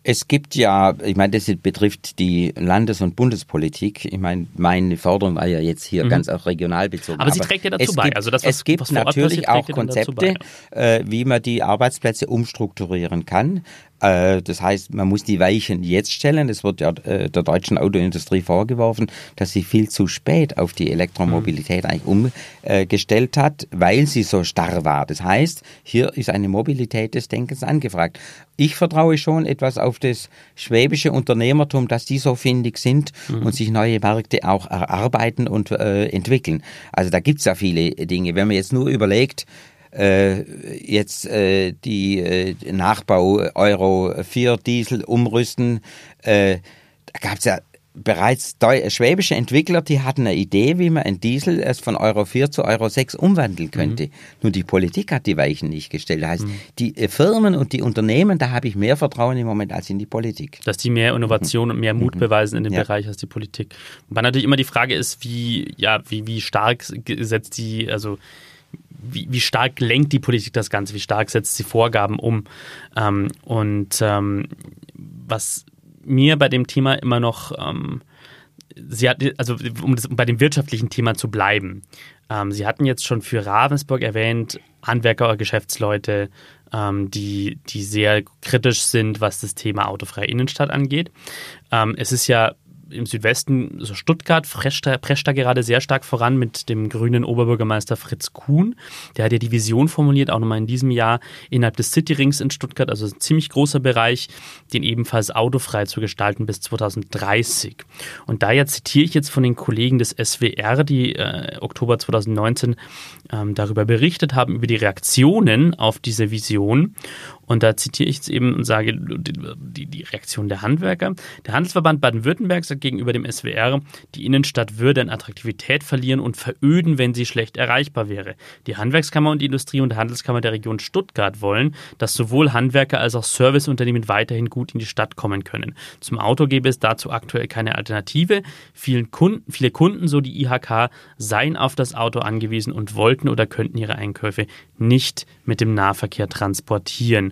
Es gibt ja, ich meine, das betrifft die Landes- und Bundespolitik. Ich meine, meine Forderung war ja jetzt hier mhm. ganz auch regional bezogen. Aber, aber sie trägt ja dazu bei. Gibt, also das, was, es gibt was natürlich passiert, auch Konzepte, äh, wie man die Arbeitsplätze umstrukturieren kann. Äh, das heißt, man muss die Weichen jetzt stellen. Es wird ja äh, der deutschen Autoindustrie vorgeworfen, dass sie viel zu spät auf die Elektromobilität mhm. eigentlich umgestellt hat, weil sie so starr war. Das heißt, hier ist eine Mobilität des Denkens angefragt. Ich vertraue schon etwas auf das schwäbische Unternehmertum, dass die so findig sind mhm. und sich neue Märkte auch erarbeiten und äh, entwickeln. Also da gibt es ja viele Dinge. Wenn man jetzt nur überlegt, äh, jetzt äh, die äh, Nachbau Euro 4 Diesel umrüsten. Äh, da gab es ja bereits schwäbische Entwickler, die hatten eine Idee, wie man ein Diesel erst von Euro 4 zu Euro 6 umwandeln könnte. Mhm. Nur die Politik hat die Weichen nicht gestellt. Das heißt, mhm. die äh, Firmen und die Unternehmen, da habe ich mehr Vertrauen im Moment als in die Politik. Dass die mehr Innovation mhm. und mehr Mut mhm. beweisen in dem ja. Bereich als die Politik. Wobei natürlich immer die Frage ist, wie, ja, wie, wie stark setzt die, also wie, wie stark lenkt die Politik das Ganze, wie stark setzt sie Vorgaben um. Ähm, und ähm, was mir bei dem Thema immer noch, ähm, sie hat, also um, das, um, bei dem wirtschaftlichen Thema zu bleiben, ähm, sie hatten jetzt schon für Ravensburg erwähnt, Handwerker oder Geschäftsleute, ähm, die, die sehr kritisch sind, was das Thema autofreie Innenstadt angeht. Ähm, es ist ja im Südwesten, so Stuttgart, prescht da, prescht da gerade sehr stark voran mit dem grünen Oberbürgermeister Fritz Kuhn. Der hat ja die Vision formuliert, auch nochmal in diesem Jahr innerhalb des Cityrings in Stuttgart, also ein ziemlich großer Bereich, den ebenfalls autofrei zu gestalten bis 2030. Und da jetzt zitiere ich jetzt von den Kollegen des SWR, die äh, Oktober 2019 ähm, darüber berichtet haben, über die Reaktionen auf diese Vision. Und da zitiere ich jetzt eben und sage die, die Reaktion der Handwerker. Der Handelsverband Baden-Württemberg sagt gegenüber dem SWR, die Innenstadt würde an Attraktivität verlieren und veröden, wenn sie schlecht erreichbar wäre. Die Handwerkskammer und die Industrie- und Handelskammer der Region Stuttgart wollen, dass sowohl Handwerker als auch Serviceunternehmen weiterhin gut in die Stadt kommen können. Zum Auto gäbe es dazu aktuell keine Alternative. Vielen Kunden, viele Kunden, so die IHK, seien auf das Auto angewiesen und wollten oder könnten ihre Einkäufe nicht mit dem Nahverkehr transportieren.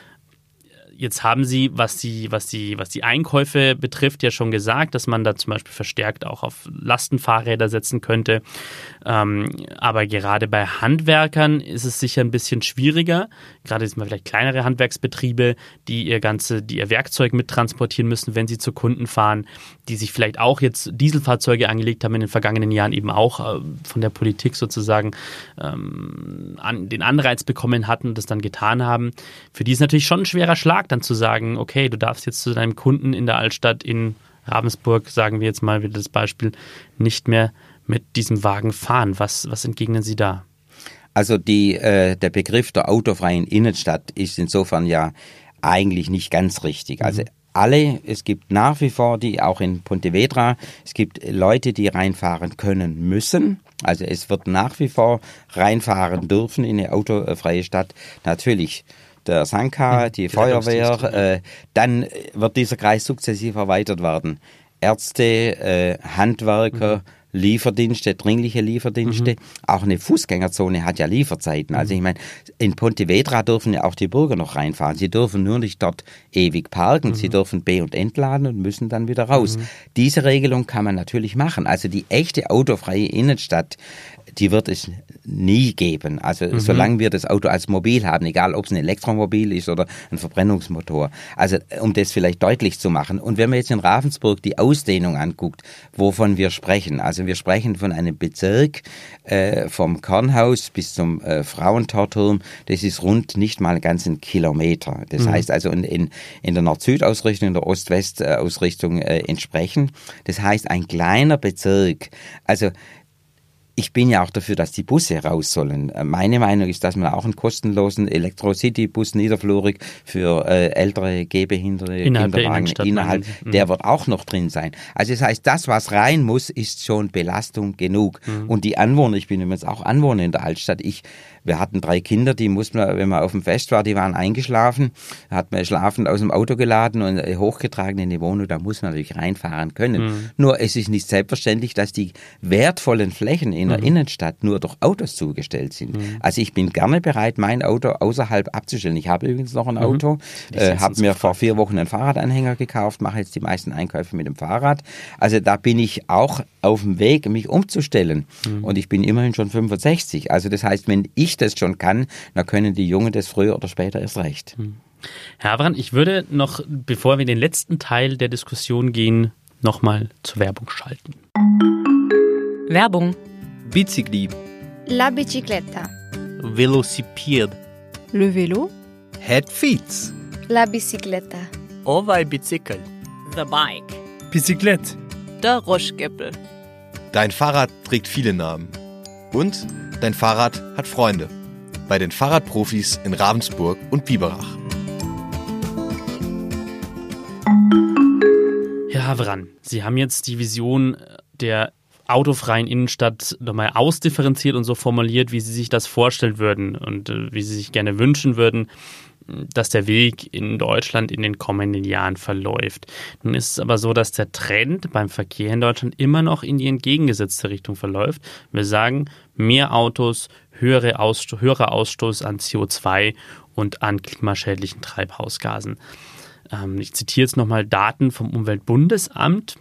Jetzt haben Sie, was die, was, die, was die Einkäufe betrifft, ja schon gesagt, dass man da zum Beispiel verstärkt auch auf Lastenfahrräder setzen könnte. Ähm, aber gerade bei Handwerkern ist es sicher ein bisschen schwieriger. Gerade sind vielleicht kleinere Handwerksbetriebe, die ihr ganze, die ihr Werkzeug mittransportieren müssen, wenn sie zu Kunden fahren, die sich vielleicht auch jetzt Dieselfahrzeuge angelegt haben in den vergangenen Jahren eben auch äh, von der Politik sozusagen ähm, an, den Anreiz bekommen hatten und das dann getan haben. Für die ist natürlich schon ein schwerer Schlag dann zu sagen, okay, du darfst jetzt zu deinem Kunden in der Altstadt in Ravensburg, sagen wir jetzt mal wieder das Beispiel, nicht mehr mit diesem Wagen fahren. Was, was entgegnen Sie da? Also die, äh, der Begriff der autofreien Innenstadt ist insofern ja eigentlich nicht ganz richtig. Also mhm. alle, es gibt nach wie vor die, auch in Pontevedra, es gibt Leute, die reinfahren können müssen. Also es wird nach wie vor reinfahren dürfen in eine autofreie Stadt. Natürlich der Sanka, die, die Feuerwehr, äh, dann wird dieser Kreis sukzessiv erweitert werden. Ärzte, äh, Handwerker, mhm. Lieferdienste, dringliche Lieferdienste. Mhm. Auch eine Fußgängerzone hat ja Lieferzeiten. Also mhm. ich meine, in Pontevedra dürfen ja auch die Bürger noch reinfahren. Sie dürfen nur nicht dort ewig parken. Mhm. Sie dürfen B- und entladen und müssen dann wieder raus. Mhm. Diese Regelung kann man natürlich machen. Also die echte autofreie Innenstadt, die wird es nie geben. Also mhm. solange wir das Auto als Mobil haben, egal ob es ein Elektromobil ist oder ein Verbrennungsmotor. Also um das vielleicht deutlich zu machen. Und wenn man jetzt in Ravensburg die Ausdehnung anguckt, wovon wir sprechen, also wir sprechen von einem Bezirk äh, vom Kornhaus bis zum äh, Frauentorturm, das ist rund nicht mal ganz ein Kilometer. Das mhm. heißt also in, in, in der Nord-Süd-Ausrichtung, in der Ost-West-Ausrichtung äh, entsprechen. Das heißt ein kleiner Bezirk. Also ich bin ja auch dafür, dass die Busse raus sollen. Äh, meine Meinung ist, dass man auch einen kostenlosen Elektro-City-Bus niederflurig für äh, ältere, gehbehinderte innerhalb Kinderwagen der innerhalb, mhm. der wird auch noch drin sein. Also das heißt, das, was rein muss, ist schon Belastung genug. Mhm. Und die Anwohner, ich bin übrigens auch Anwohner in der Altstadt, ich wir hatten drei Kinder, die mussten wir, wenn man auf dem Fest war, die waren eingeschlafen, hat man schlafend aus dem Auto geladen und hochgetragen in die Wohnung, da muss man natürlich reinfahren können. Mhm. Nur es ist nicht selbstverständlich, dass die wertvollen Flächen in der mhm. Innenstadt nur durch Autos zugestellt sind. Mhm. Also ich bin gerne bereit, mein Auto außerhalb abzustellen. Ich habe übrigens noch ein mhm. Auto, äh, habe mir vor vier Wochen einen Fahrradanhänger gekauft, mache jetzt die meisten Einkäufe mit dem Fahrrad. Also da bin ich auch auf dem Weg, mich umzustellen. Mhm. Und ich bin immerhin schon 65. Also das heißt, wenn ich das schon kann, dann können die Jungen das früher oder später erst recht. Mhm. Herr Avran, ich würde noch, bevor wir in den letzten Teil der Diskussion gehen, nochmal zur Werbung schalten. Werbung. Bicicli. La bicicletta. Velocipede. Le vélo. Head feet. La bicicletta. Ovai bicycle. The bike. Bicyclette. Der Roschgeppel. Dein Fahrrad trägt viele Namen. Und dein Fahrrad hat Freunde. Bei den Fahrradprofis in Ravensburg und Biberach. Herr Havran, Sie haben jetzt die Vision der autofreien Innenstadt nochmal ausdifferenziert und so formuliert, wie Sie sich das vorstellen würden und äh, wie Sie sich gerne wünschen würden dass der Weg in Deutschland in den kommenden Jahren verläuft. Nun ist es aber so, dass der Trend beim Verkehr in Deutschland immer noch in die entgegengesetzte Richtung verläuft. Wir sagen, mehr Autos, höhere Aussto höherer Ausstoß an CO2 und an klimaschädlichen Treibhausgasen. Ähm, ich zitiere jetzt nochmal Daten vom Umweltbundesamt.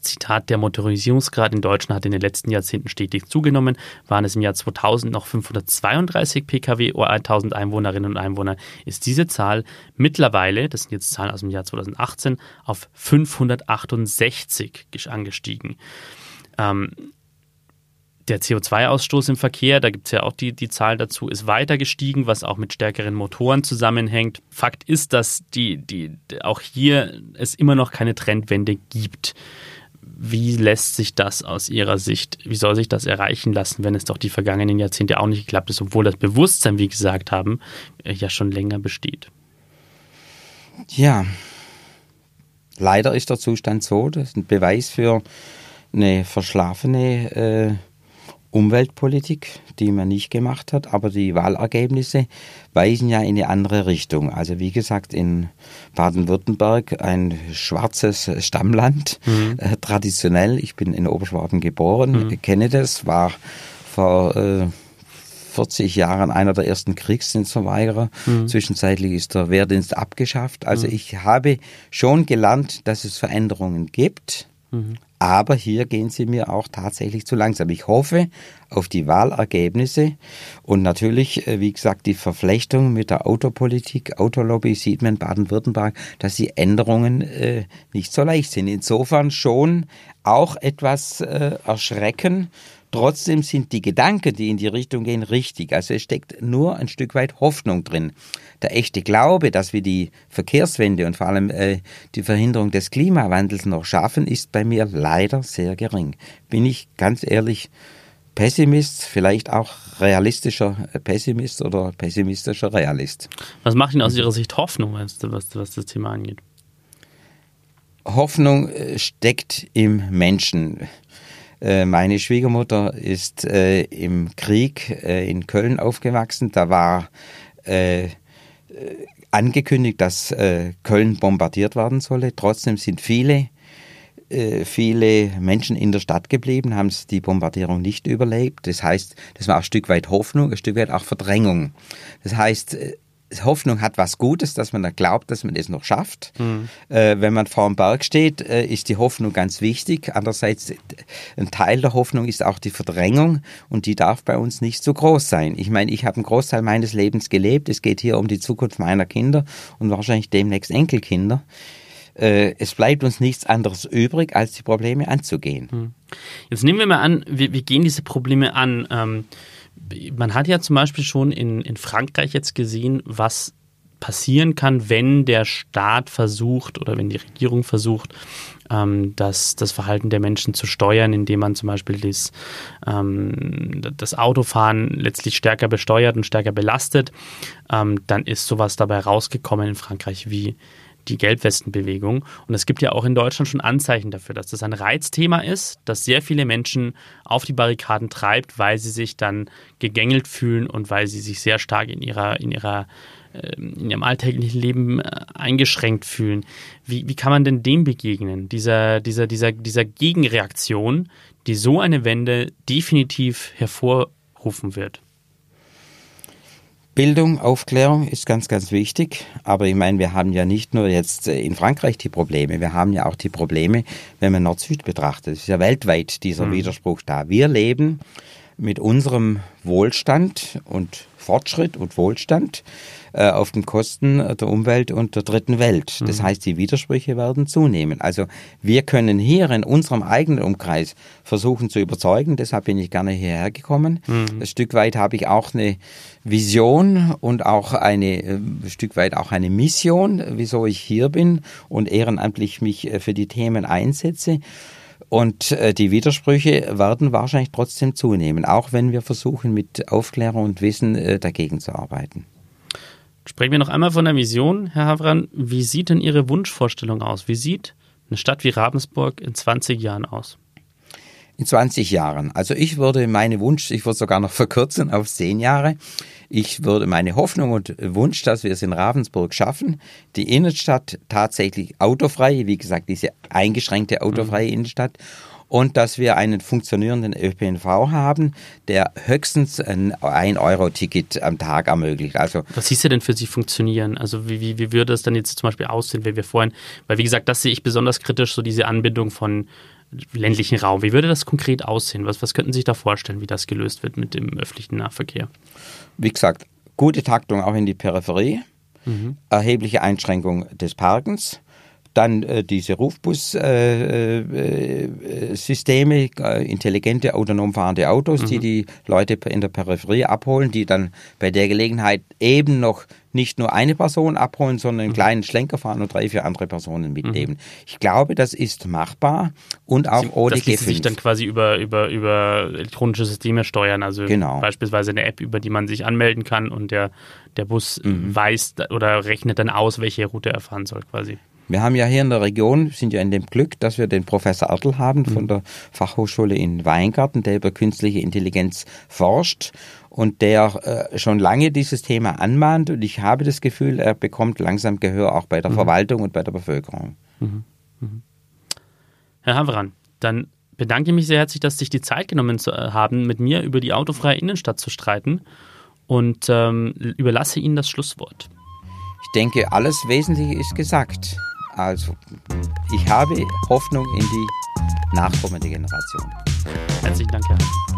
Zitat, der Motorisierungsgrad in Deutschland hat in den letzten Jahrzehnten stetig zugenommen, waren es im Jahr 2000 noch 532 Pkw pro 1000 Einwohnerinnen und Einwohner, ist diese Zahl mittlerweile, das sind jetzt Zahlen aus dem Jahr 2018, auf 568 angestiegen. Ähm, der CO2-Ausstoß im Verkehr, da gibt es ja auch die, die Zahl dazu, ist weiter gestiegen, was auch mit stärkeren Motoren zusammenhängt. Fakt ist, dass die, die, auch hier es immer noch keine Trendwende gibt Wie lässt sich das aus Ihrer Sicht, wie soll sich das erreichen lassen, wenn es doch die vergangenen Jahrzehnte auch nicht geklappt ist, obwohl das Bewusstsein, wie gesagt haben, äh, ja schon länger besteht? Ja, leider ist der Zustand so, das ist ein Beweis für eine verschlafene äh, Umweltpolitik, die man nicht gemacht hat, aber die Wahlergebnisse weisen ja in eine andere Richtung. Also wie gesagt, in Baden-Württemberg ein schwarzes Stammland, mhm. äh, traditionell. Ich bin in Oberschwaben geboren, mhm. kenne das, war vor äh, 40 Jahren einer der ersten Kriegsdienstverweigerer. Mhm. Zwischenzeitlich ist der Wehrdienst abgeschafft. Also mhm. ich habe schon gelernt, dass es Veränderungen gibt. Aber hier gehen sie mir auch tatsächlich zu langsam. Ich hoffe auf die Wahlergebnisse und natürlich, äh, wie gesagt, die Verflechtung mit der Autopolitik, Autolobby sieht man in Baden-Württemberg, dass die Änderungen äh, nicht so leicht sind. Insofern schon auch etwas äh, erschrecken Trotzdem sind die Gedanken, die in die Richtung gehen, richtig. Also es steckt nur ein Stück weit Hoffnung drin. Der echte Glaube, dass wir die Verkehrswende und vor allem äh, die Verhinderung des Klimawandels noch schaffen, ist bei mir leider sehr gering. Bin ich ganz ehrlich Pessimist, vielleicht auch realistischer Pessimist oder pessimistischer Realist. Was macht Ihnen aus Ihrer Sicht Hoffnung, was, was, was das Thema angeht? Hoffnung äh, steckt im Menschen. Äh, meine Schwiegermutter ist äh, im Krieg äh, in Köln aufgewachsen. Da war angekündigt, dass Köln bombardiert werden solle. Trotzdem sind viele viele Menschen in der Stadt geblieben, haben die Bombardierung nicht überlebt. Das heißt, das war ein Stück weit Hoffnung, ein Stück weit auch Verdrängung. Das heißt, Hoffnung hat was Gutes, dass man da glaubt, dass man das noch schafft. Mhm. Äh, wenn man vor dem Berg steht, äh, ist die Hoffnung ganz wichtig. Andererseits, ein Teil der Hoffnung ist auch die Verdrängung und die darf bei uns nicht so groß sein. Ich meine, ich habe einen Großteil meines Lebens gelebt. Es geht hier um die Zukunft meiner Kinder und wahrscheinlich demnächst Enkelkinder. Äh, es bleibt uns nichts anderes übrig, als die Probleme anzugehen. Mhm. Jetzt nehmen wir mal an, wir, wir gehen diese Probleme an. Ähm man hat ja zum Beispiel schon in, in Frankreich jetzt gesehen, was passieren kann, wenn der Staat versucht oder wenn die Regierung versucht, ähm, das, das Verhalten der Menschen zu steuern, indem man zum Beispiel das, ähm, das Autofahren letztlich stärker besteuert und stärker belastet. Ähm, dann ist sowas dabei rausgekommen in Frankreich wie die Gelbwestenbewegung. Und es gibt ja auch in Deutschland schon Anzeichen dafür, dass das ein Reizthema ist, das sehr viele Menschen auf die Barrikaden treibt, weil sie sich dann gegängelt fühlen und weil sie sich sehr stark in ihrer, in ihrer ähm, in ihrem alltäglichen Leben äh, eingeschränkt fühlen. Wie, wie kann man denn dem begegnen, dieser, dieser, dieser, dieser Gegenreaktion, die so eine Wende definitiv hervorrufen wird? Bildung, Aufklärung ist ganz, ganz wichtig. Aber ich meine, wir haben ja nicht nur jetzt äh, in Frankreich die Probleme, wir haben ja auch die Probleme, wenn man Nord-Süd betrachtet. Es ist ja weltweit dieser mhm. Widerspruch da. Wir leben mit unserem Wohlstand und Fortschritt und Wohlstand äh, auf den Kosten der Umwelt und der dritten Welt. Das mhm. heißt, die Widersprüche werden zunehmen. Also wir können hier in unserem eigenen Umkreis versuchen zu überzeugen. Deshalb bin ich gerne hierher gekommen. Mhm. Ein Stück weit habe ich auch eine Vision und auch eine äh, ein Stück weit auch eine Mission, wieso ich hier bin und ehrenamtlich mich äh, für die Themen einsetze. Und äh, die Widersprüche werden wahrscheinlich trotzdem zunehmen, auch wenn wir versuchen, mit Aufklärung und Wissen äh, dagegen zu arbeiten. Sprechen wir noch einmal von der Vision, Herr Havran. Wie sieht denn Ihre Wunschvorstellung aus? Wie sieht eine Stadt wie Ravensburg in 20 Jahren aus? In 20 Jahren. Also ich würde meine Wunsch, ich würde sogar noch verkürzen auf 10 Jahre. Ich würde meine Hoffnung und Wunsch, dass wir es in Ravensburg schaffen, die Innenstadt tatsächlich autofrei, wie gesagt, diese eingeschränkte autofreie mhm. Innenstadt und dass wir einen funktionierenden ÖPNV haben, der höchstens ein 1-Euro-Ticket am Tag ermöglicht. Also Was hieß denn für Sie funktionieren? Also wie, wie, wie würde das dann jetzt zum Beispiel aussehen, wenn wir vorhin, weil wie gesagt, das sehe ich besonders kritisch, so diese Anbindung von ländlichen Raum. Wie würde das konkret aussehen? Was, was könnten Sie sich da vorstellen, wie das gelöst wird mit dem öffentlichen Nahverkehr? Wie gesagt, gute Taktung auch in die Peripherie, mhm. erhebliche Einschränkung des Parkens, Dann äh, diese Rufbus-Systeme, äh, äh, intelligente, autonom fahrende Autos, mhm. die die Leute in der Peripherie abholen, die dann bei der Gelegenheit eben noch nicht nur eine Person abholen, sondern einen mhm. kleinen Schlenker fahren und drei, vier andere Personen mitnehmen. Mhm. Ich glaube, das ist machbar und auch Sie, ohne das G5. sich dann quasi über, über, über elektronische Systeme steuern, also genau. beispielsweise eine App, über die man sich anmelden kann und der, der Bus mhm. weiß oder rechnet dann aus, welche Route er fahren soll quasi. Wir haben ja hier in der Region, sind ja in dem Glück, dass wir den Professor Ertl haben von mhm. der Fachhochschule in Weingarten, der über künstliche Intelligenz forscht und der äh, schon lange dieses Thema anmahnt. Und ich habe das Gefühl, er bekommt langsam Gehör auch bei der mhm. Verwaltung und bei der Bevölkerung. Mhm. Mhm. Herr Havran, dann bedanke ich mich sehr herzlich, dass Sie sich die Zeit genommen haben, mit mir über die autofreie Innenstadt zu streiten und ähm, überlasse Ihnen das Schlusswort. Ich denke, alles Wesentliche ist gesagt. Also, ich habe Hoffnung in die nachkommende Generation. Herzlichen Dank, Herr.